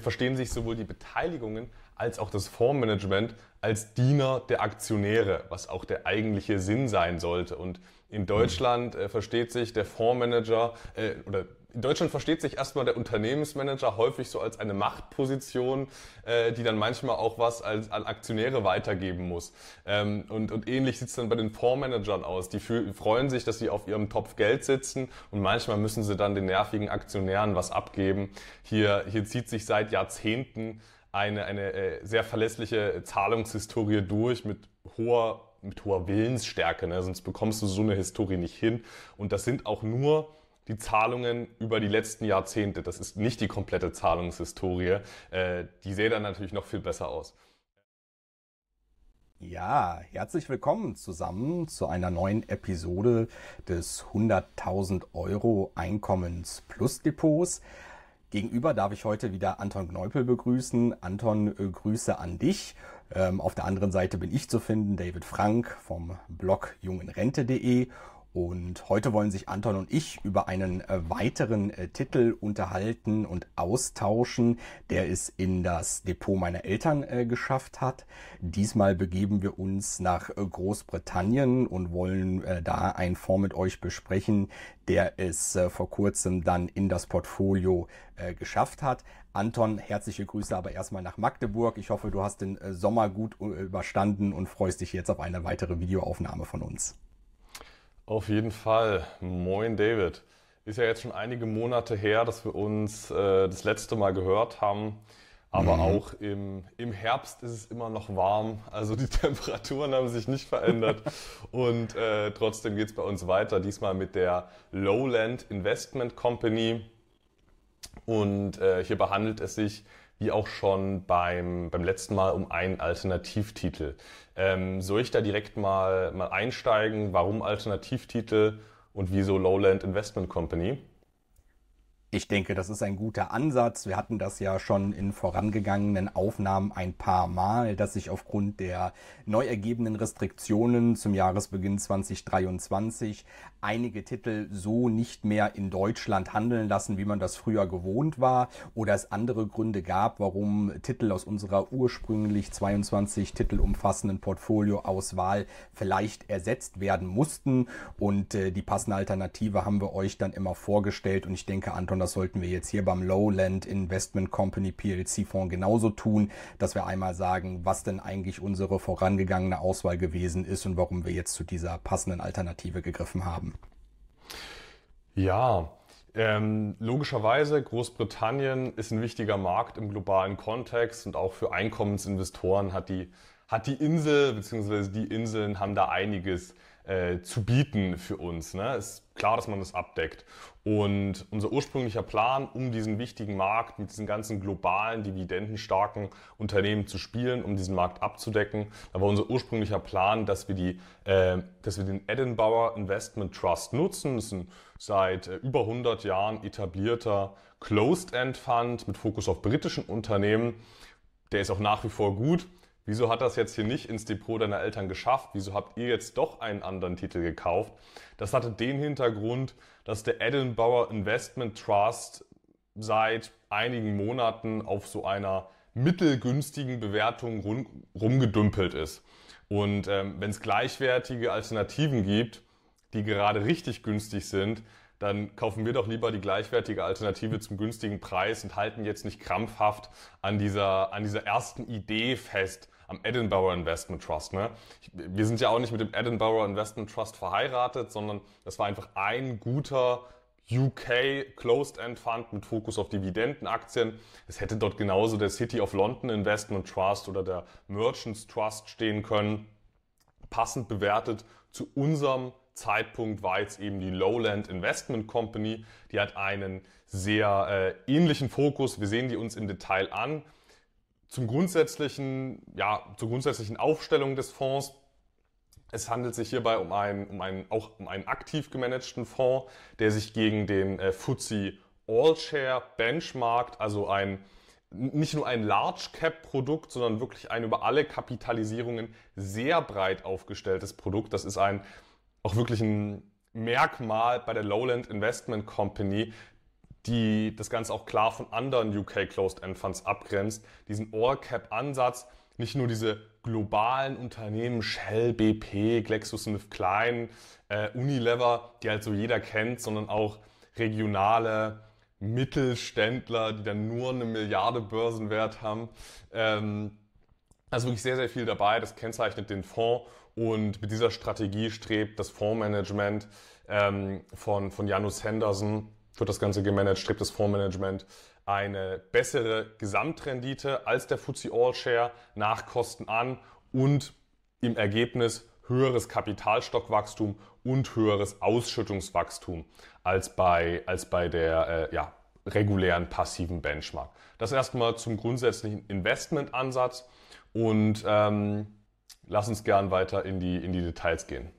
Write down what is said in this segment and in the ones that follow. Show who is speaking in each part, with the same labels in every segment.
Speaker 1: verstehen sich sowohl die Beteiligungen als auch das Fondsmanagement als Diener der Aktionäre, was auch der eigentliche Sinn sein sollte. Und in Deutschland äh, versteht sich der Fondsmanager äh, oder in Deutschland versteht sich erstmal der Unternehmensmanager häufig so als eine Machtposition, äh, die dann manchmal auch was als, an Aktionäre weitergeben muss. Ähm, und, und ähnlich sieht es dann bei den Fondsmanagern aus. Die fühl, freuen sich, dass sie auf ihrem Topf Geld sitzen und manchmal müssen sie dann den nervigen Aktionären was abgeben. Hier, hier zieht sich seit Jahrzehnten eine, eine äh, sehr verlässliche Zahlungshistorie durch mit hoher mit hoher Willensstärke, ne? sonst bekommst du so eine Historie nicht hin. Und das sind auch nur die Zahlungen über die letzten Jahrzehnte. Das ist nicht die komplette Zahlungshistorie. Äh, die sähe dann natürlich noch viel besser aus.
Speaker 2: Ja, herzlich willkommen zusammen zu einer neuen Episode des 100.000 Euro Einkommens Plus Depots. Gegenüber darf ich heute wieder Anton Gneupel begrüßen. Anton, äh, Grüße an dich. Ähm, auf der anderen Seite bin ich zu finden, David Frank vom Blog jungenrente.de und heute wollen sich Anton und ich über einen äh, weiteren äh, Titel unterhalten und austauschen, der es in das Depot meiner Eltern äh, geschafft hat. Diesmal begeben wir uns nach Großbritannien und wollen da einen Fonds mit euch besprechen, der es vor kurzem dann in das Portfolio geschafft hat. Anton, herzliche Grüße aber erstmal nach Magdeburg. Ich hoffe, du hast den Sommer gut überstanden und freust dich jetzt auf eine weitere Videoaufnahme von uns.
Speaker 1: Auf jeden Fall. Moin David. Ist ja jetzt schon einige Monate her, dass wir uns äh, das letzte Mal gehört haben. Aber mhm. auch im, im Herbst ist es immer noch warm. Also die Temperaturen haben sich nicht verändert. Und äh, trotzdem geht's bei uns weiter. Diesmal mit der Lowland Investment Company. Und äh, hierbei handelt es sich wie auch schon beim, beim letzten Mal um einen Alternativtitel. Ähm, soll ich da direkt mal, mal einsteigen? Warum Alternativtitel und wieso Lowland Investment Company?
Speaker 2: Ich denke, das ist ein guter Ansatz. Wir hatten das ja schon in vorangegangenen Aufnahmen ein paar Mal, dass sich aufgrund der neu ergebenen Restriktionen zum Jahresbeginn 2023 einige Titel so nicht mehr in Deutschland handeln lassen, wie man das früher gewohnt war, oder es andere Gründe gab, warum Titel aus unserer ursprünglich 22 Titel umfassenden Portfolioauswahl vielleicht ersetzt werden mussten. Und äh, die passende Alternative haben wir euch dann immer vorgestellt. Und ich denke, Anton, das sollten wir jetzt hier beim Lowland Investment Company PLC Fonds genauso tun, dass wir einmal sagen, was denn eigentlich unsere vorangegangene Auswahl gewesen ist und warum wir jetzt zu dieser passenden Alternative gegriffen haben.
Speaker 1: Ja, ähm, logischerweise, Großbritannien ist ein wichtiger Markt im globalen Kontext und auch für Einkommensinvestoren hat die, hat die Insel bzw. die Inseln haben da einiges äh, zu bieten für uns. Ne? Ist klar, dass man das abdeckt. Und unser ursprünglicher Plan, um diesen wichtigen Markt mit diesen ganzen globalen, dividendenstarken Unternehmen zu spielen, um diesen Markt abzudecken, da war unser ursprünglicher Plan, dass wir die, äh, dass wir den Edinburgh Investment Trust nutzen. Das ist ein seit äh, über 100 Jahren etablierter Closed-End Fund mit Fokus auf britischen Unternehmen. Der ist auch nach wie vor gut. Wieso hat das jetzt hier nicht ins Depot deiner Eltern geschafft? Wieso habt ihr jetzt doch einen anderen Titel gekauft? Das hatte den Hintergrund, dass der Edinburgh Investment Trust seit einigen Monaten auf so einer mittelgünstigen Bewertung rum, rumgedümpelt ist. Und ähm, wenn es gleichwertige Alternativen gibt, die gerade richtig günstig sind, dann kaufen wir doch lieber die gleichwertige Alternative zum günstigen Preis und halten jetzt nicht krampfhaft an dieser, an dieser ersten Idee fest, am Edinburgh Investment Trust. Ne? Wir sind ja auch nicht mit dem Edinburgh Investment Trust verheiratet, sondern das war einfach ein guter UK Closed End Fund mit Fokus auf Dividendenaktien. Es hätte dort genauso der City of London Investment Trust oder der Merchants Trust stehen können. Passend bewertet zu unserem Zeitpunkt war jetzt eben die Lowland Investment Company. Die hat einen sehr äh, ähnlichen Fokus. Wir sehen die uns im Detail an. Zum grundsätzlichen, ja, zur grundsätzlichen Aufstellung des Fonds. Es handelt sich hierbei um einen, um einen, auch um einen aktiv gemanagten Fonds, der sich gegen den äh, FTSE All Share benchmarkt, also ein nicht nur ein Large Cap Produkt, sondern wirklich ein über alle Kapitalisierungen sehr breit aufgestelltes Produkt. Das ist ein auch wirklich ein Merkmal bei der Lowland Investment Company, die das Ganze auch klar von anderen UK Closed End Funds abgrenzt. Diesen All Cap Ansatz, nicht nur diese globalen Unternehmen, Shell, BP, GlaxoSmithKline, äh, Unilever, die halt so jeder kennt, sondern auch regionale Mittelständler, die dann nur eine Milliarde Börsenwert haben. Ähm, also wirklich sehr, sehr viel dabei. Das kennzeichnet den Fonds und mit dieser Strategie strebt das Fondsmanagement ähm, von, von Janus Henderson, wird das Ganze gemanagt, strebt das Fondsmanagement eine bessere Gesamtrendite als der FTSE All Share nach Kosten an und im Ergebnis höheres Kapitalstockwachstum und höheres Ausschüttungswachstum als bei, als bei der äh, ja, regulären passiven Benchmark. Das erstmal zum grundsätzlichen Investmentansatz und ähm, lass uns gern weiter in die, in die Details gehen.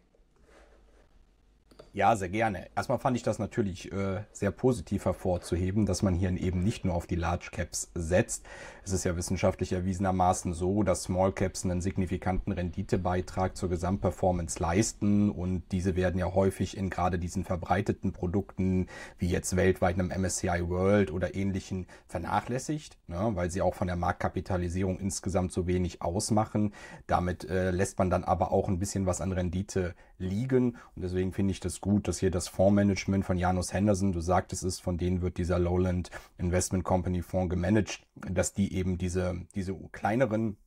Speaker 2: Ja, sehr gerne. Erstmal fand ich das natürlich äh, sehr positiv hervorzuheben, dass man hier eben nicht nur auf die Large Caps setzt. Es ist ja wissenschaftlich erwiesenermaßen so, dass Small Caps einen signifikanten Renditebeitrag zur Gesamtperformance leisten und diese werden ja häufig in gerade diesen verbreiteten Produkten wie jetzt weltweit einem MSCI World oder ähnlichen vernachlässigt, ne, weil sie auch von der Marktkapitalisierung insgesamt so wenig ausmachen. Damit äh, lässt man dann aber auch ein bisschen was an Rendite liegen und deswegen finde ich das gut, dass hier das Fondsmanagement von Janus Henderson, du sagtest es, von denen wird dieser Lowland Investment Company Fonds gemanagt, dass die eben diese, diese kleineren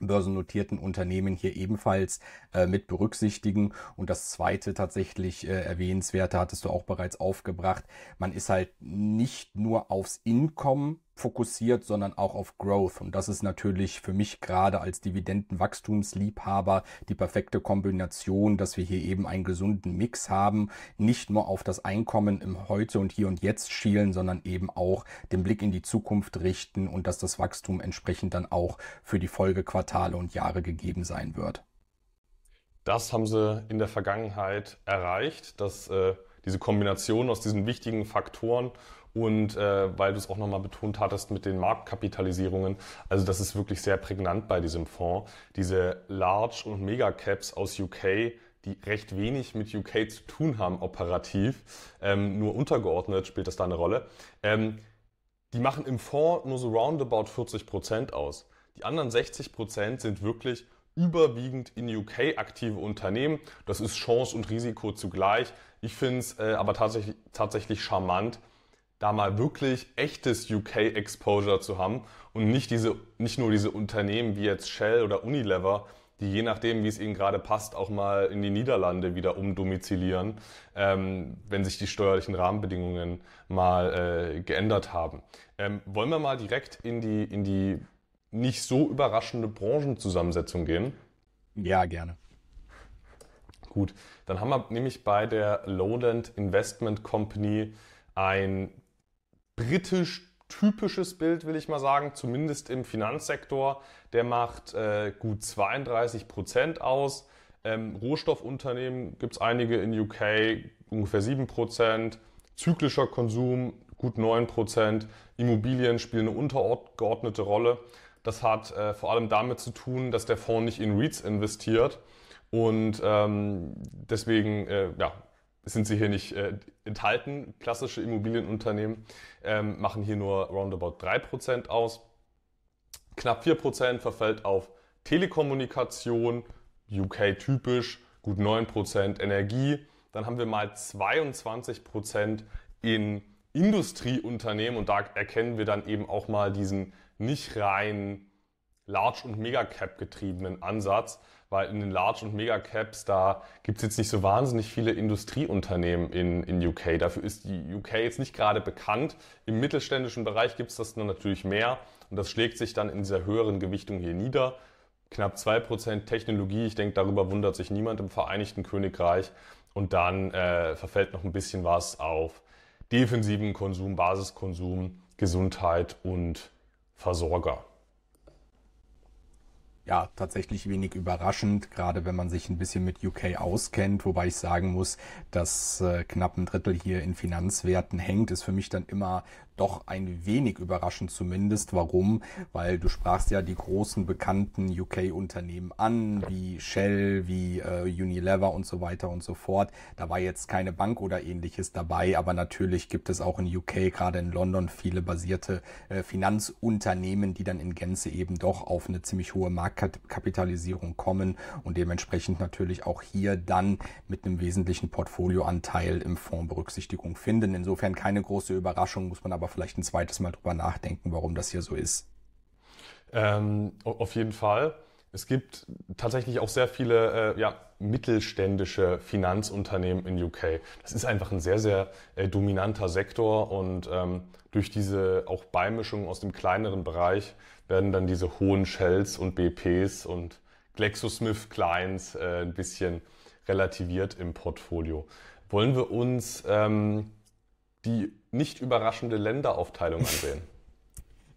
Speaker 2: börsennotierten Unternehmen hier ebenfalls äh, mit berücksichtigen. Und das zweite tatsächlich äh, erwähnenswerte hattest du auch bereits aufgebracht. Man ist halt nicht nur aufs Income fokussiert, sondern auch auf Growth. Und das ist natürlich für mich gerade als Dividendenwachstumsliebhaber die perfekte Kombination, dass wir hier eben einen gesunden Mix haben, nicht nur auf das Einkommen im Heute und Hier und Jetzt schielen, sondern eben auch den Blick in die Zukunft richten und dass das Wachstum entsprechend dann auch für die Folgequartale und Jahre gegeben sein wird.
Speaker 1: Das haben sie in der Vergangenheit erreicht, dass äh, diese Kombination aus diesen wichtigen Faktoren und äh, weil du es auch nochmal betont hattest mit den Marktkapitalisierungen, also das ist wirklich sehr prägnant bei diesem Fonds. Diese Large- und Mega-Caps aus UK, die recht wenig mit UK zu tun haben operativ, ähm, nur untergeordnet spielt das da eine Rolle. Ähm, die machen im Fonds nur so roundabout 40 Prozent aus. Die anderen 60 Prozent sind wirklich überwiegend in UK aktive Unternehmen. Das ist Chance und Risiko zugleich. Ich finde es äh, aber tatsächlich, tatsächlich charmant, da mal wirklich echtes UK-Exposure zu haben und nicht, diese, nicht nur diese Unternehmen wie jetzt Shell oder Unilever, die je nachdem, wie es ihnen gerade passt, auch mal in die Niederlande wieder umdomizilieren, ähm, wenn sich die steuerlichen Rahmenbedingungen mal äh, geändert haben. Ähm, wollen wir mal direkt in die, in die nicht so überraschende Branchenzusammensetzung gehen?
Speaker 2: Ja, gerne.
Speaker 1: Gut, dann haben wir nämlich bei der Lowland Investment Company ein britisch typisches Bild, will ich mal sagen, zumindest im Finanzsektor. Der macht äh, gut 32 Prozent aus. Ähm, Rohstoffunternehmen gibt es einige in UK, ungefähr 7 Prozent. Zyklischer Konsum gut 9 Prozent. Immobilien spielen eine untergeordnete Rolle. Das hat äh, vor allem damit zu tun, dass der Fonds nicht in REITs investiert und ähm, deswegen äh, ja, sind sie hier nicht äh, enthalten. Klassische Immobilienunternehmen ähm, machen hier nur roundabout 3% aus. Knapp 4% verfällt auf Telekommunikation, UK typisch, gut 9% Energie. Dann haben wir mal 22% in Industrieunternehmen und da erkennen wir dann eben auch mal diesen nicht rein Large- und Megacap getriebenen Ansatz, weil in den Large- und Megacaps, da gibt es jetzt nicht so wahnsinnig viele Industrieunternehmen in, in UK. Dafür ist die UK jetzt nicht gerade bekannt. Im mittelständischen Bereich gibt es das dann natürlich mehr und das schlägt sich dann in dieser höheren Gewichtung hier nieder. Knapp 2% Technologie, ich denke, darüber wundert sich niemand im Vereinigten Königreich. Und dann äh, verfällt noch ein bisschen was auf defensiven Konsum, Basiskonsum, Gesundheit und Versorger
Speaker 2: ja, tatsächlich wenig überraschend, gerade wenn man sich ein bisschen mit UK auskennt, wobei ich sagen muss, dass äh, knapp ein Drittel hier in Finanzwerten hängt, ist für mich dann immer doch ein wenig überraschend zumindest. Warum? Weil du sprachst ja die großen bekannten UK-Unternehmen an, wie Shell, wie äh, Unilever und so weiter und so fort. Da war jetzt keine Bank oder ähnliches dabei, aber natürlich gibt es auch in UK, gerade in London, viele basierte äh, Finanzunternehmen, die dann in Gänze eben doch auf eine ziemlich hohe Marktkapitalisierung kommen und dementsprechend natürlich auch hier dann mit einem wesentlichen Portfolioanteil im Fonds Berücksichtigung finden. Insofern keine große Überraschung, muss man aber vielleicht ein zweites Mal drüber nachdenken, warum das hier so ist.
Speaker 1: Ähm, auf jeden Fall. Es gibt tatsächlich auch sehr viele äh, ja, mittelständische Finanzunternehmen in UK. Das ist einfach ein sehr, sehr äh, dominanter Sektor und ähm, durch diese auch Beimischung aus dem kleineren Bereich werden dann diese hohen Shells und BPs und GlaxoSmithKlines äh, ein bisschen relativiert im Portfolio. Wollen wir uns ähm, die nicht überraschende Länderaufteilung ansehen?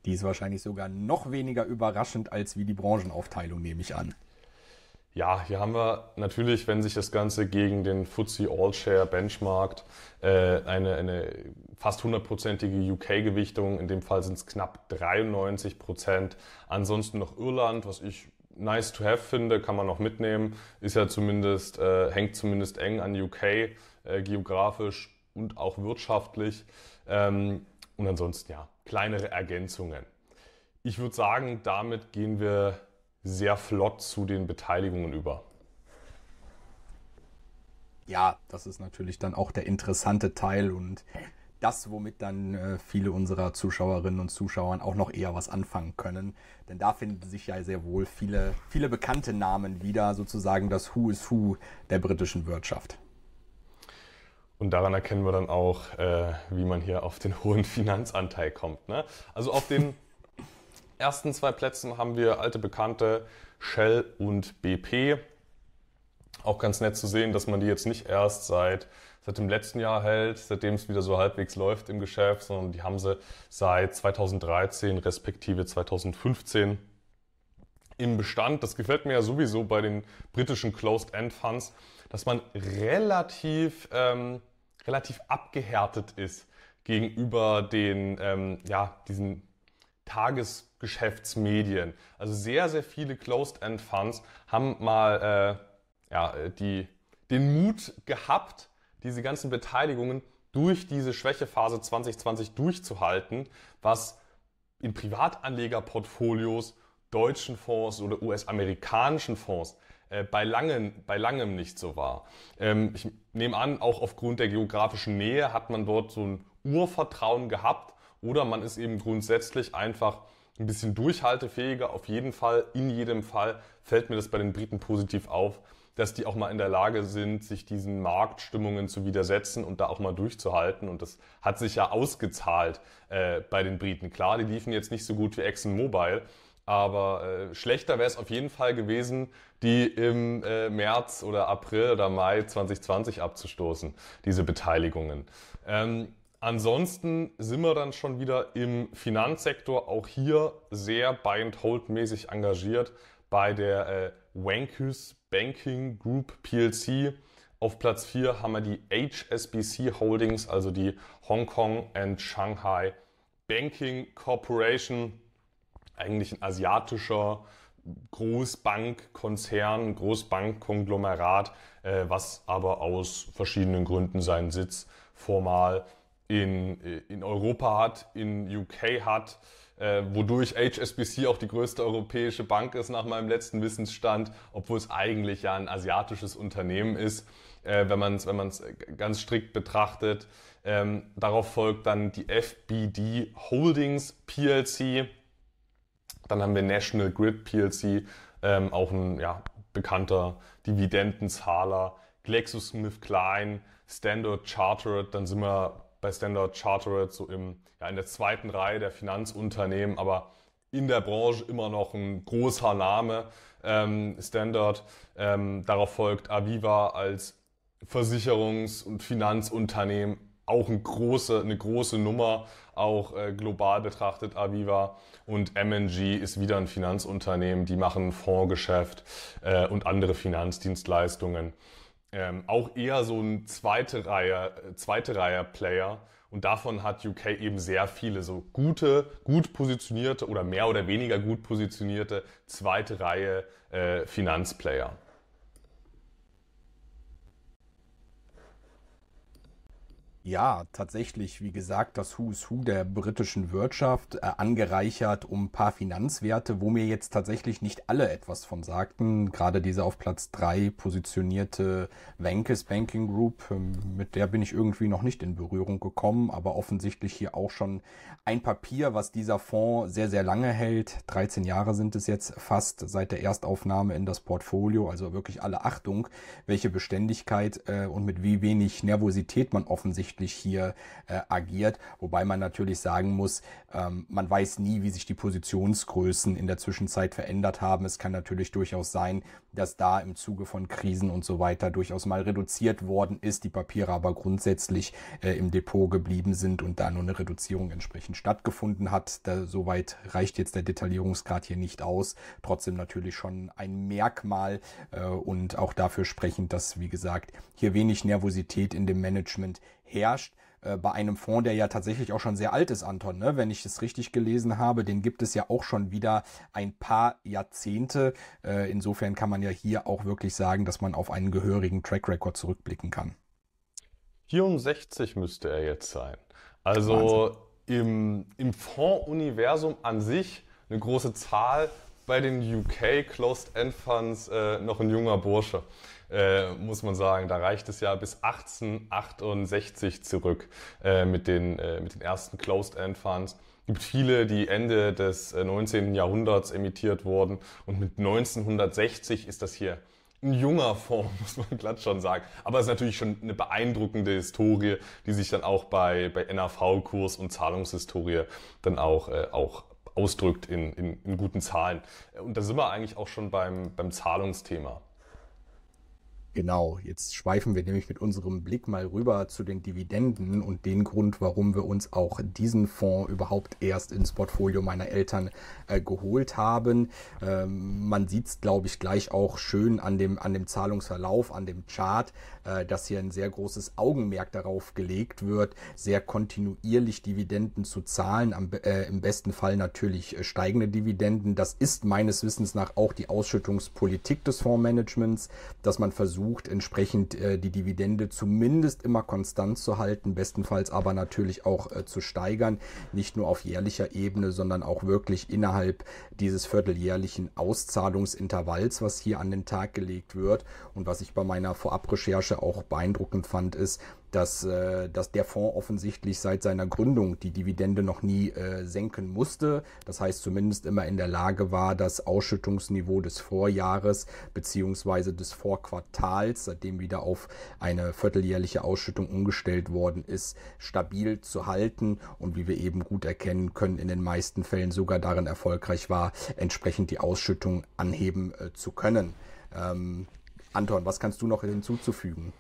Speaker 2: Die ist wahrscheinlich sogar noch weniger überraschend als wie die Branchenaufteilung, nehme ich an.
Speaker 1: Ja, hier haben wir natürlich, wenn sich das Ganze gegen den FTSE All Share benchmarkt, äh, eine, eine fast hundertprozentige UK-Gewichtung. In dem Fall sind es knapp 93 Prozent. Ansonsten noch Irland, was ich nice to have finde, kann man noch mitnehmen. Ist ja zumindest, äh, hängt zumindest eng an UK, äh, geografisch und auch wirtschaftlich. Ähm, und ansonsten ja, kleinere Ergänzungen. Ich würde sagen, damit gehen wir sehr flott zu den Beteiligungen über.
Speaker 2: Ja, das ist natürlich dann auch der interessante Teil und das, womit dann äh, viele unserer Zuschauerinnen und Zuschauer auch noch eher was anfangen können. Denn da finden sich ja sehr wohl viele, viele bekannte Namen wieder, sozusagen das Who is Who der britischen Wirtschaft.
Speaker 1: Und daran erkennen wir dann auch, äh, wie man hier auf den hohen Finanzanteil kommt. Ne? Also auf den ersten zwei Plätzen haben wir alte Bekannte Shell und BP. Auch ganz nett zu sehen, dass man die jetzt nicht erst seit, seit dem letzten Jahr hält, seitdem es wieder so halbwegs läuft im Geschäft, sondern die haben sie seit 2013 respektive 2015 im Bestand. Das gefällt mir ja sowieso bei den britischen Closed-End-Funds, dass man relativ, ähm, relativ abgehärtet ist gegenüber den, ähm, ja, diesen Tagesgeschäftsmedien. Also sehr, sehr viele Closed-End-Funds haben mal äh, ja, die, den Mut gehabt, diese ganzen Beteiligungen durch diese Schwächephase 2020 durchzuhalten, was in Privatanlegerportfolios deutschen Fonds oder US-amerikanischen Fonds äh, bei, langem, bei langem nicht so war. Ähm, ich nehme an, auch aufgrund der geografischen Nähe hat man dort so ein Urvertrauen gehabt oder man ist eben grundsätzlich einfach ein bisschen durchhaltefähiger. Auf jeden Fall, in jedem Fall fällt mir das bei den Briten positiv auf, dass die auch mal in der Lage sind, sich diesen Marktstimmungen zu widersetzen und da auch mal durchzuhalten. Und das hat sich ja ausgezahlt äh, bei den Briten. Klar, die liefen jetzt nicht so gut wie ExxonMobil, aber äh, schlechter wäre es auf jeden Fall gewesen, die im äh, März oder April oder Mai 2020 abzustoßen, diese Beteiligungen. Ähm, ansonsten sind wir dann schon wieder im Finanzsektor, auch hier sehr Buy-and-Hold-mäßig engagiert bei der äh, Wankus Banking Group PLC. Auf Platz 4 haben wir die HSBC Holdings, also die Hong Kong and Shanghai Banking Corporation eigentlich ein asiatischer Großbankkonzern, Großbankkonglomerat, äh, was aber aus verschiedenen Gründen seinen Sitz formal in, äh, in Europa hat, in UK hat, äh, wodurch HSBC auch die größte europäische Bank ist nach meinem letzten Wissensstand, obwohl es eigentlich ja ein asiatisches Unternehmen ist, äh, wenn man es wenn ganz strikt betrachtet. Ähm, darauf folgt dann die FBD Holdings PLC dann haben wir National Grid PLC, ähm, auch ein ja, bekannter Dividendenzahler. GlaxoSmithKline, Standard Chartered, dann sind wir bei Standard Chartered so im, ja, in der zweiten Reihe der Finanzunternehmen, aber in der Branche immer noch ein großer Name. Ähm, Standard, ähm, darauf folgt Aviva als Versicherungs- und Finanzunternehmen, auch ein große, eine große Nummer, auch äh, global betrachtet Aviva. Und MNG ist wieder ein Finanzunternehmen, die machen Fondsgeschäft äh, und andere Finanzdienstleistungen. Ähm, auch eher so ein zweite Reihe, zweite Reihe Player. Und davon hat UK eben sehr viele so gute, gut positionierte oder mehr oder weniger gut positionierte zweite Reihe äh, Finanzplayer.
Speaker 2: Ja, tatsächlich, wie gesagt, das Who's Who der britischen Wirtschaft, äh, angereichert um ein paar Finanzwerte, wo mir jetzt tatsächlich nicht alle etwas von sagten. Gerade diese auf Platz drei positionierte Vankis Banking Group, ähm, mit der bin ich irgendwie noch nicht in Berührung gekommen, aber offensichtlich hier auch schon ein Papier, was dieser Fonds sehr, sehr lange hält. 13 Jahre sind es jetzt fast seit der Erstaufnahme in das Portfolio, also wirklich alle Achtung, welche Beständigkeit äh, und mit wie wenig Nervosität man offensichtlich offensichtlich hier äh, agiert. Wobei man natürlich sagen muss, ähm, man weiß nie, wie sich die Positionsgrößen in der Zwischenzeit verändert haben. Es kann natürlich durchaus sein, dass da im Zuge von Krisen und so weiter durchaus mal reduziert worden ist, die Papiere aber grundsätzlich äh, im Depot geblieben sind und da nur eine Reduzierung entsprechend stattgefunden hat. Da, soweit reicht jetzt der Detaillierungsgrad hier nicht aus. Trotzdem natürlich schon ein Merkmal äh, und auch dafür sprechend, dass, wie gesagt, hier wenig Nervosität in dem Management herrscht äh, bei einem Fonds, der ja tatsächlich auch schon sehr alt ist, Anton, ne? wenn ich es richtig gelesen habe. Den gibt es ja auch schon wieder ein paar Jahrzehnte. Äh, insofern kann man ja hier auch wirklich sagen, dass man auf einen gehörigen Track Record zurückblicken kann.
Speaker 1: 64 müsste er jetzt sein. Also im, im Fonds-Universum an sich eine große Zahl, bei den UK Closed End Funds äh, noch ein junger Bursche äh, muss man sagen. Da reicht es ja bis 1868 zurück äh, mit, den, äh, mit den ersten Closed-End Funds. Es gibt viele, die Ende des 19. Äh, Jahrhunderts emittiert wurden und mit 1960 ist das hier ein junger Fonds, muss man glatt schon sagen. Aber es ist natürlich schon eine beeindruckende Historie, die sich dann auch bei, bei NAV-Kurs und Zahlungshistorie dann auch, äh, auch ausdrückt in, in, in guten Zahlen. Und da sind wir eigentlich auch schon beim, beim Zahlungsthema.
Speaker 2: Genau, jetzt schweifen wir nämlich mit unserem Blick mal rüber zu den Dividenden und den Grund, warum wir uns auch diesen Fonds überhaupt erst ins Portfolio meiner Eltern äh, geholt haben. Ähm, man sieht es, glaube ich, gleich auch schön an dem, an dem Zahlungsverlauf, an dem Chart, äh, dass hier ein sehr großes Augenmerk darauf gelegt wird, sehr kontinuierlich Dividenden zu zahlen, am, äh, im besten Fall natürlich äh, steigende Dividenden. Das ist meines Wissens nach auch die Ausschüttungspolitik des Fondsmanagements, dass man versucht, versucht, entsprechend äh, die Dividende zumindest immer konstant zu halten, bestenfalls aber natürlich auch äh, zu steigern, nicht nur auf jährlicher Ebene, sondern auch wirklich innerhalb dieses vierteljährlichen Auszahlungsintervalls, was hier an den Tag gelegt wird. Und was ich bei meiner Vorabrecherche auch beeindruckend fand, ist, dass, äh, dass der Fonds offensichtlich seit seiner Gründung die Dividende noch nie äh, senken musste. Das heißt zumindest immer in der Lage war, das Ausschüttungsniveau des Vorjahres beziehungsweise des Vorquartals, seitdem wieder auf eine vierteljährliche Ausschüttung umgestellt worden ist, stabil zu halten und wie wir eben gut erkennen können, in den meisten Fällen sogar darin erfolgreich war, entsprechend die Ausschüttung anheben äh, zu können. Ähm, Anton, was kannst du noch hinzuzufügen?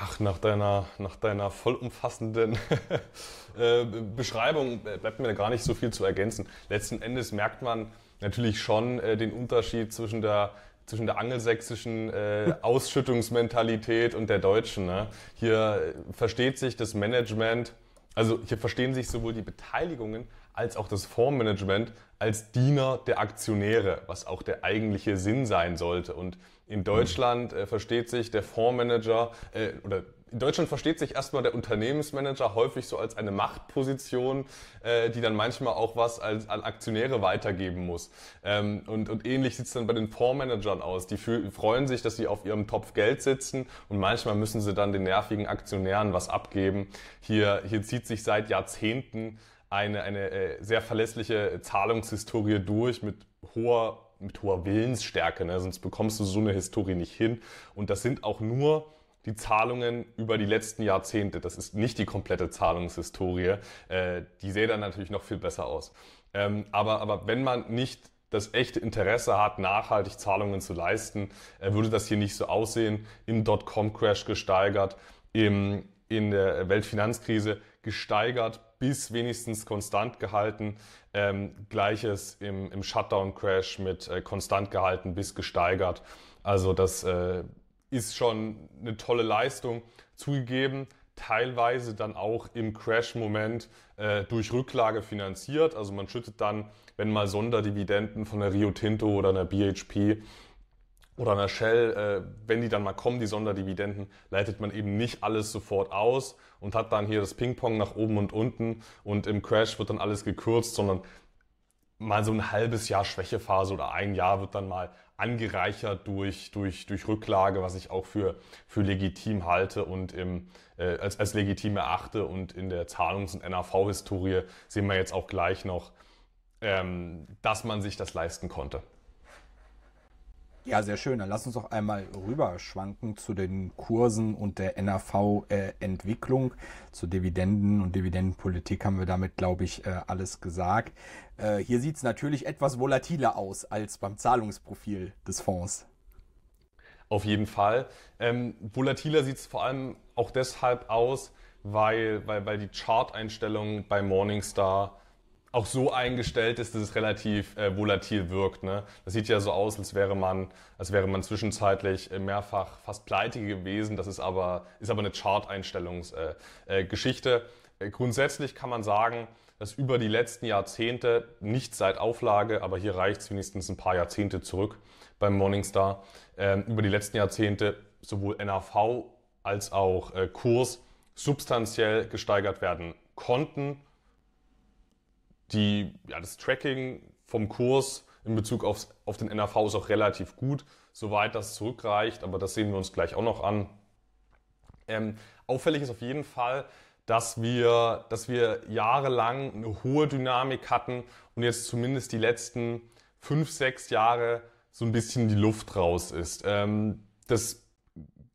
Speaker 1: Ach, nach deiner, nach deiner vollumfassenden äh, Beschreibung bleibt mir da gar nicht so viel zu ergänzen. Letzten Endes merkt man natürlich schon äh, den Unterschied zwischen der zwischen der angelsächsischen äh, Ausschüttungsmentalität und der deutschen. Ne? Hier versteht sich das Management, also hier verstehen sich sowohl die Beteiligungen als auch das Fondsmanagement als Diener der Aktionäre, was auch der eigentliche Sinn sein sollte. Und in Deutschland äh, versteht sich der Fondsmanager äh, oder in Deutschland versteht sich erstmal der Unternehmensmanager häufig so als eine Machtposition, äh, die dann manchmal auch was als, an Aktionäre weitergeben muss. Ähm, und, und ähnlich sieht es dann bei den Fondsmanagern aus. Die fühl, freuen sich, dass sie auf ihrem Topf Geld sitzen und manchmal müssen sie dann den nervigen Aktionären was abgeben. Hier, hier zieht sich seit Jahrzehnten eine, eine äh, sehr verlässliche Zahlungshistorie durch mit hoher mit hoher Willensstärke, ne? sonst bekommst du so eine Historie nicht hin. Und das sind auch nur die Zahlungen über die letzten Jahrzehnte. Das ist nicht die komplette Zahlungshistorie. Äh, die sähe dann natürlich noch viel besser aus. Ähm, aber, aber wenn man nicht das echte Interesse hat, nachhaltig Zahlungen zu leisten, äh, würde das hier nicht so aussehen. Im Dotcom-Crash gesteigert, im, in der Weltfinanzkrise gesteigert bis wenigstens konstant gehalten. Ähm, Gleiches im, im Shutdown-Crash mit äh, konstant gehalten bis gesteigert. Also das äh, ist schon eine tolle Leistung. Zugegeben, teilweise dann auch im Crash-Moment äh, durch Rücklage finanziert. Also man schüttet dann, wenn mal Sonderdividenden von der Rio Tinto oder einer BHP oder einer Shell, äh, wenn die dann mal kommen, die Sonderdividenden, leitet man eben nicht alles sofort aus und hat dann hier das Ping-Pong nach oben und unten und im Crash wird dann alles gekürzt, sondern mal so ein halbes Jahr Schwächephase oder ein Jahr wird dann mal angereichert durch, durch, durch Rücklage, was ich auch für, für legitim halte und im, äh, als, als legitim erachte. Und in der Zahlungs- und NAV-Historie sehen wir jetzt auch gleich noch, ähm, dass man sich das leisten konnte.
Speaker 2: Ja, sehr schön. Dann lass uns doch einmal rüberschwanken zu den Kursen und der NAV-Entwicklung. zu Dividenden und Dividendenpolitik haben wir damit, glaube ich, äh, alles gesagt. Äh, hier sieht es natürlich etwas volatiler aus als beim Zahlungsprofil des Fonds.
Speaker 1: Auf jeden Fall. Ähm, volatiler sieht es vor allem auch deshalb aus, weil, weil, weil die Chart-Einstellung bei Morningstar auch so eingestellt ist, dass es relativ äh, volatil wirkt. Ne? Das sieht ja so aus, als wäre man, als wäre zwischenzeitlich äh, mehrfach fast pleite gewesen. Das ist aber, ist aber eine Chart-Einstellungsgeschichte. Äh, äh, grundsätzlich kann man sagen, dass über die letzten Jahrzehnte, nicht seit Auflage, aber hier reicht es wenigstens ein paar Jahrzehnte zurück beim Morningstar, ähm, über die letzten Jahrzehnte sowohl NAV als auch äh, Kurs substanziell gesteigert werden konnten die, ja, das Tracking vom Kurs in Bezug auf, auf den NAV ist auch relativ gut, soweit das zurückreicht, aber das sehen wir uns gleich auch noch an. Ähm, auffällig ist auf jeden Fall, dass wir, dass wir jahrelang eine hohe Dynamik hatten und jetzt zumindest die letzten fünf, sechs Jahre so ein bisschen die Luft raus ist. Ähm, das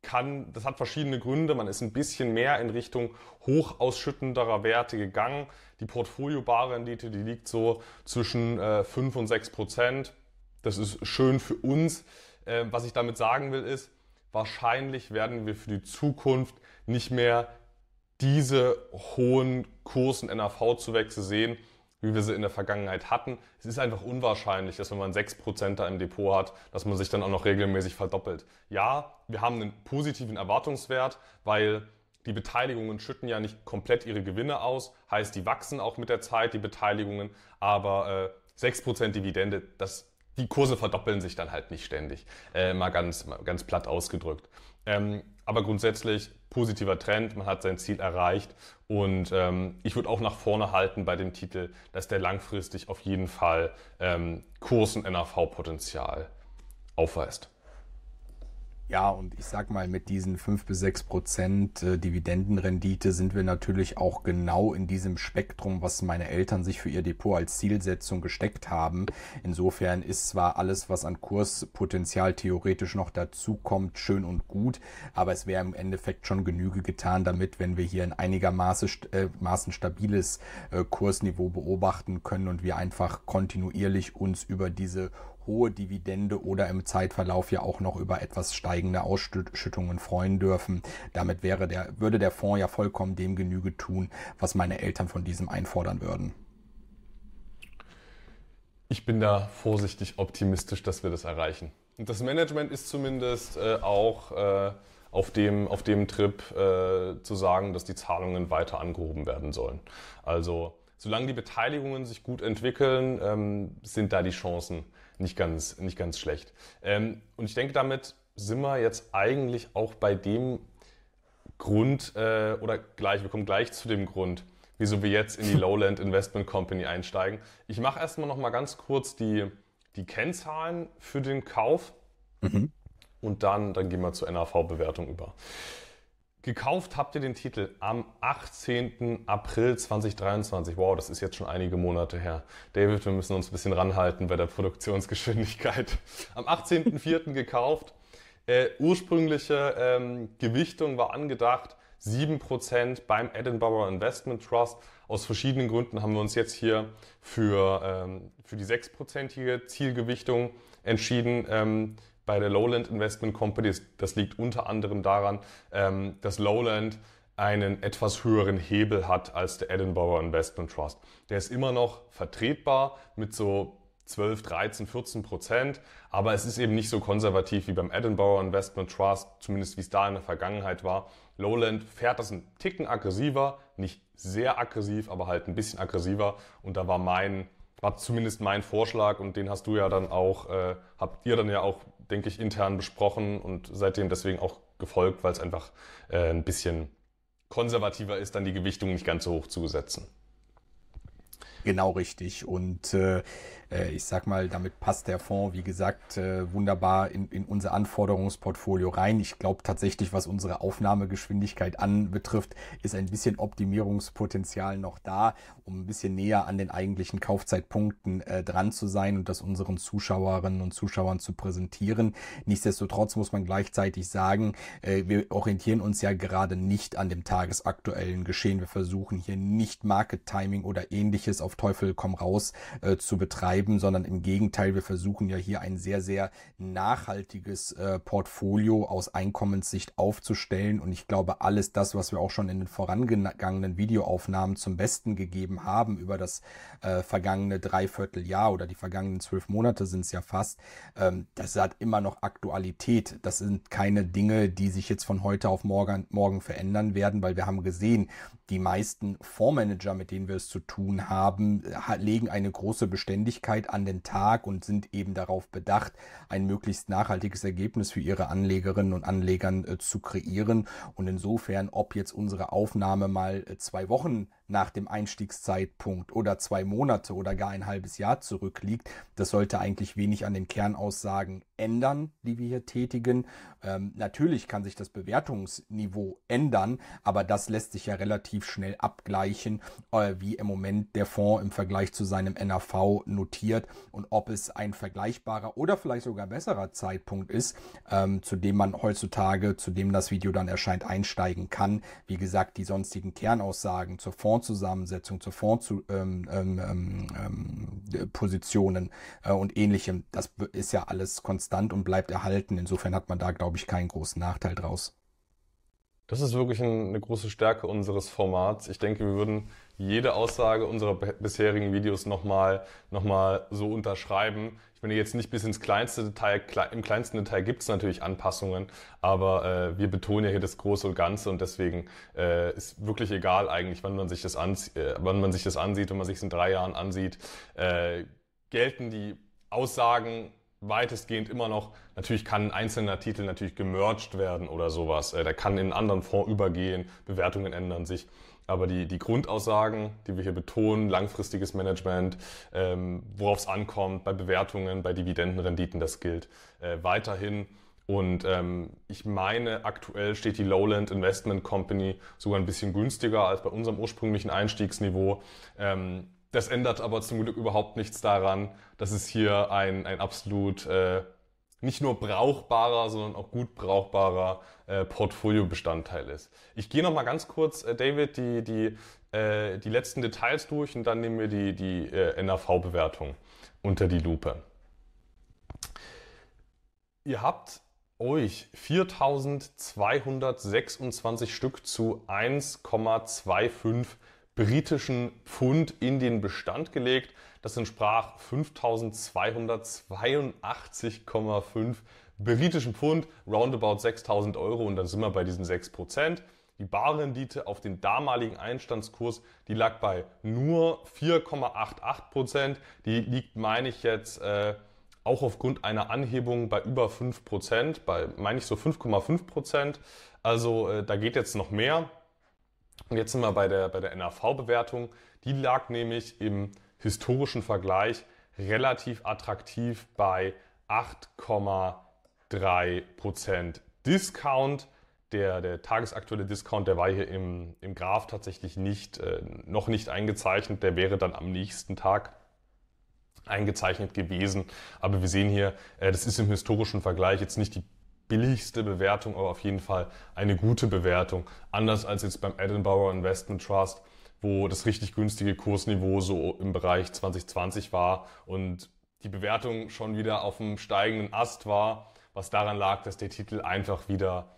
Speaker 1: kann, das hat verschiedene Gründe. Man ist ein bisschen mehr in Richtung hochausschüttenderer Werte gegangen. Die Portfolio-Barrendite, die liegt so zwischen äh, 5 und 6 Prozent. Das ist schön für uns. Äh, was ich damit sagen will, ist, wahrscheinlich werden wir für die Zukunft nicht mehr diese hohen Kursen NAV-Zuwächse sehen, wie wir sie in der Vergangenheit hatten. Es ist einfach unwahrscheinlich, dass wenn man 6% da im Depot hat, dass man sich dann auch noch regelmäßig verdoppelt. Ja, wir haben einen positiven Erwartungswert, weil die Beteiligungen schütten ja nicht komplett ihre Gewinne aus, heißt, die wachsen auch mit der Zeit, die Beteiligungen, aber äh, 6% Dividende, das, die Kurse verdoppeln sich dann halt nicht ständig, äh, mal ganz, mal ganz platt ausgedrückt. Ähm, aber grundsätzlich positiver Trend, man hat sein Ziel erreicht. Und ähm, ich würde auch nach vorne halten bei dem Titel, dass der langfristig auf jeden Fall ähm, Kurs- und NAV-Potenzial aufweist.
Speaker 2: Ja, und ich sag mal, mit diesen fünf bis sechs Prozent äh, Dividendenrendite sind wir natürlich auch genau in diesem Spektrum, was meine Eltern sich für ihr Depot als Zielsetzung gesteckt haben. Insofern ist zwar alles, was an Kurspotenzial theoretisch noch dazu kommt, schön und gut, aber es wäre im Endeffekt schon Genüge getan, damit, wenn wir hier ein einigermaßen äh, stabiles äh, Kursniveau beobachten können und wir einfach kontinuierlich uns über diese hohe Dividende oder im Zeitverlauf ja auch noch über etwas steigende Ausschüttungen freuen dürfen. Damit wäre der, würde der Fonds ja vollkommen dem Genüge tun, was meine Eltern von diesem einfordern würden.
Speaker 1: Ich bin da vorsichtig optimistisch, dass wir das erreichen. Und das Management ist zumindest äh, auch äh, auf, dem, auf dem Trip äh, zu sagen, dass die Zahlungen weiter angehoben werden sollen. Also solange die Beteiligungen sich gut entwickeln, ähm, sind da die Chancen nicht ganz, nicht ganz schlecht. Ähm, und ich denke, damit sind wir jetzt eigentlich auch bei dem Grund, äh, oder gleich, wir kommen gleich zu dem Grund, wieso wir jetzt in die Lowland Investment Company einsteigen. Ich mache erstmal noch mal ganz kurz die, die Kennzahlen für den Kauf mhm. und dann, dann gehen wir zur NAV-Bewertung über. Gekauft habt ihr den Titel am 18. April 2023. Wow, das ist jetzt schon einige Monate her. David, wir müssen uns ein bisschen ranhalten bei der Produktionsgeschwindigkeit. Am 18.04. gekauft. Äh, ursprüngliche ähm, Gewichtung war angedacht 7% beim Edinburgh Investment Trust. Aus verschiedenen Gründen haben wir uns jetzt hier für, ähm, für die 6%ige Zielgewichtung entschieden. Ähm, bei der Lowland Investment Company. Das liegt unter anderem daran, ähm, dass Lowland einen etwas höheren Hebel hat als der Edinburgh Investment Trust. Der ist immer noch vertretbar mit so 12, 13, 14 Prozent. Aber es ist eben nicht so konservativ wie beim Edinburgh Investment Trust, zumindest wie es da in der Vergangenheit war. Lowland fährt das einen Ticken aggressiver, nicht sehr aggressiv, aber halt ein bisschen aggressiver. Und da war mein, war zumindest mein Vorschlag und den hast du ja dann auch, äh, habt ihr dann ja auch, denke ich, intern besprochen und seitdem deswegen auch gefolgt, weil es einfach äh, ein bisschen konservativer ist, dann die Gewichtung nicht ganz so hoch zu setzen.
Speaker 2: Genau richtig. Und äh, äh, ich sag mal, damit passt der Fonds, wie gesagt, äh, wunderbar in, in unser Anforderungsportfolio rein. Ich glaube tatsächlich, was unsere Aufnahmegeschwindigkeit anbetrifft, ist ein bisschen Optimierungspotenzial noch da, um ein bisschen näher an den eigentlichen Kaufzeitpunkten äh, dran zu sein und das unseren Zuschauerinnen und Zuschauern zu präsentieren. Nichtsdestotrotz muss man gleichzeitig sagen, äh, wir orientieren uns ja gerade nicht an dem tagesaktuellen Geschehen. Wir versuchen hier nicht Market Timing oder ähnliches auf Teufel komm raus äh, zu betreiben sondern im Gegenteil, wir versuchen ja hier ein sehr, sehr nachhaltiges äh, Portfolio aus Einkommenssicht aufzustellen. Und ich glaube, alles das, was wir auch schon in den vorangegangenen Videoaufnahmen zum Besten gegeben haben über das äh, vergangene Dreivierteljahr oder die vergangenen zwölf Monate sind es ja fast, ähm, das hat immer noch Aktualität. Das sind keine Dinge, die sich jetzt von heute auf morgen, morgen verändern werden, weil wir haben gesehen, die meisten Fondsmanager, mit denen wir es zu tun haben, legen eine große Beständigkeit an den Tag und sind eben darauf bedacht, ein möglichst nachhaltiges Ergebnis für ihre Anlegerinnen und Anlegern äh, zu kreieren. Und insofern, ob jetzt unsere Aufnahme mal äh, zwei Wochen nach dem Einstiegszeitpunkt oder zwei Monate oder gar ein halbes Jahr zurückliegt. Das sollte eigentlich wenig an den Kernaussagen ändern, die wir hier tätigen. Ähm, natürlich kann sich das Bewertungsniveau ändern, aber das lässt sich ja relativ schnell abgleichen, äh, wie im Moment der Fonds im Vergleich zu seinem NAV notiert und ob es ein vergleichbarer oder vielleicht sogar besserer Zeitpunkt ist, ähm, zu dem man heutzutage, zu dem das Video dann erscheint, einsteigen kann. Wie gesagt, die sonstigen Kernaussagen zur Fonds Fondszusammensetzung, zur Fondspositionen ähm, ähm, ähm, äh, und ähnlichem. Das ist ja alles konstant und bleibt erhalten. Insofern hat man da, glaube ich, keinen großen Nachteil draus.
Speaker 1: Das ist wirklich eine große Stärke unseres Formats. Ich denke, wir würden jede Aussage unserer bisherigen Videos nochmal noch mal so unterschreiben. Ich meine jetzt nicht bis ins kleinste Detail, im kleinsten Detail gibt es natürlich Anpassungen, aber äh, wir betonen ja hier das Große und Ganze und deswegen äh, ist wirklich egal eigentlich, wann man sich das, ans äh, wann man sich das ansieht, wenn man sich es in drei Jahren ansieht, äh, gelten die Aussagen weitestgehend immer noch, natürlich kann ein einzelner Titel natürlich gemerged werden oder sowas. Äh, der kann in einen anderen Fonds übergehen, Bewertungen ändern sich. Aber die, die Grundaussagen, die wir hier betonen, langfristiges Management, ähm, worauf es ankommt, bei Bewertungen, bei Dividendenrenditen, das gilt äh, weiterhin. Und ähm, ich meine, aktuell steht die Lowland Investment Company sogar ein bisschen günstiger als bei unserem ursprünglichen Einstiegsniveau. Ähm, das ändert aber zum Glück überhaupt nichts daran, dass es hier ein, ein absolut äh, nicht nur brauchbarer, sondern auch gut brauchbarer äh, Portfoliobestandteil ist. Ich gehe noch mal ganz kurz, äh, David, die, die, äh, die letzten Details durch und dann nehmen wir die, die äh, NAV-Bewertung unter die Lupe. Ihr habt euch 4226 Stück zu 1,25 britischen Pfund in den Bestand gelegt. Das entsprach 5282,5 britischen Pfund, roundabout 6000 Euro und dann sind wir bei diesen 6 Prozent. Die Barrendite auf den damaligen Einstandskurs, die lag bei nur 4,88 Prozent. Die liegt, meine ich jetzt, äh, auch aufgrund einer Anhebung bei über 5 Prozent, bei, meine ich so 5,5 Prozent. Also äh, da geht jetzt noch mehr. Und jetzt sind wir bei der, bei der NAV-Bewertung. Die lag nämlich im historischen Vergleich relativ attraktiv bei 8,3% Discount. Der, der tagesaktuelle Discount, der war hier im, im Graph tatsächlich nicht, äh, noch nicht eingezeichnet. Der wäre dann am nächsten Tag eingezeichnet gewesen. Aber wir sehen hier, äh, das ist im historischen Vergleich jetzt nicht die billigste Bewertung, aber auf jeden Fall eine gute Bewertung. Anders als jetzt beim Edinburgh Investment Trust, wo das richtig günstige Kursniveau so im Bereich 2020 war und die Bewertung schon wieder auf dem steigenden Ast war, was daran lag, dass der Titel einfach wieder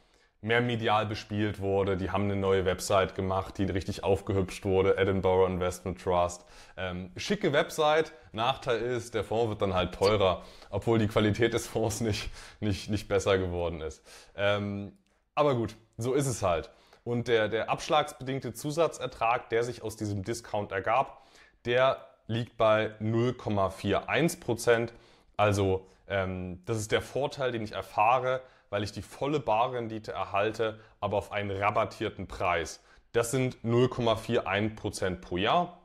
Speaker 1: mehr medial bespielt wurde. Die haben eine neue Website gemacht, die richtig aufgehübscht wurde. Edinburgh Investment Trust. Ähm, schicke Website. Nachteil ist, der Fonds wird dann halt teurer, obwohl die Qualität des Fonds nicht, nicht, nicht besser geworden ist. Ähm, aber gut, so ist es halt. Und der, der abschlagsbedingte Zusatzertrag, der sich aus diesem Discount ergab, der liegt bei 0,41 Prozent. Also ähm, das ist der Vorteil, den ich erfahre, weil ich die volle Barrendite erhalte, aber auf einen rabattierten Preis. Das sind 0,41% pro Jahr.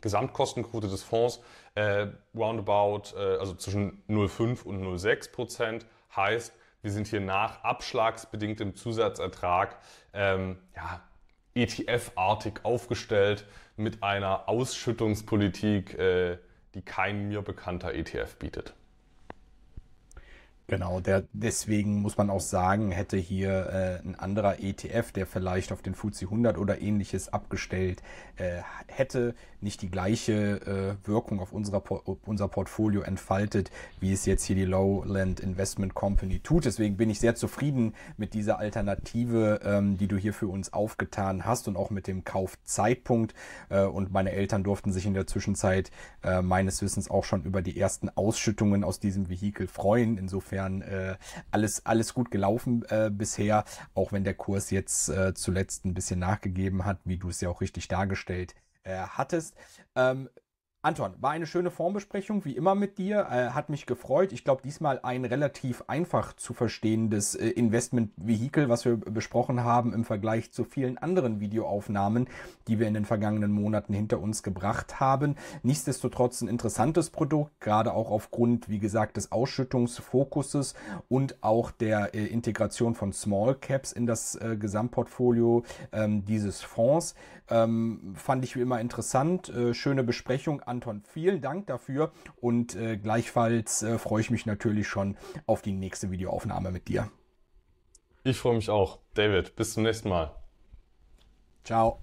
Speaker 1: Gesamtkostenquote des Fonds äh, roundabout, äh, also zwischen 0,5 und 0,6% heißt, wir sind hier nach abschlagsbedingtem Zusatzertrag ähm, ja, ETF-artig aufgestellt mit einer Ausschüttungspolitik, äh, die kein mir bekannter ETF bietet.
Speaker 2: Genau, der, deswegen muss man auch sagen, hätte hier äh, ein anderer ETF, der vielleicht auf den FTSE 100 oder ähnliches abgestellt äh, hätte, nicht die gleiche äh, Wirkung auf, unserer, auf unser Portfolio entfaltet, wie es jetzt hier die Lowland Investment Company tut. Deswegen bin ich sehr zufrieden mit dieser Alternative, ähm, die du hier für uns aufgetan hast und auch mit dem Kaufzeitpunkt. Äh, und meine Eltern durften sich in der Zwischenzeit äh, meines Wissens auch schon über die ersten Ausschüttungen aus diesem Vehikel freuen. Insofern äh, alles, alles gut gelaufen äh, bisher, auch wenn der Kurs jetzt äh, zuletzt ein bisschen nachgegeben hat, wie du es ja auch richtig dargestellt äh, hattest. Ähm, Anton, war eine schöne Formbesprechung, wie immer mit dir. Äh, hat mich gefreut. Ich glaube, diesmal ein relativ einfach zu verstehendes äh, Investment-Vehikel, was wir besprochen haben im Vergleich zu vielen anderen Videoaufnahmen, die wir in den vergangenen Monaten hinter uns gebracht haben. Nichtsdestotrotz ein interessantes Produkt, gerade auch aufgrund, wie gesagt, des Ausschüttungsfokuses und auch der äh, Integration von Small Caps in das äh, Gesamtportfolio ähm, dieses Fonds. Ähm, fand ich wie immer interessant. Äh, schöne Besprechung Anton, vielen Dank dafür und äh, gleichfalls äh, freue ich mich natürlich schon auf die nächste Videoaufnahme mit dir.
Speaker 1: Ich freue mich auch. David, bis zum nächsten Mal.
Speaker 2: Ciao.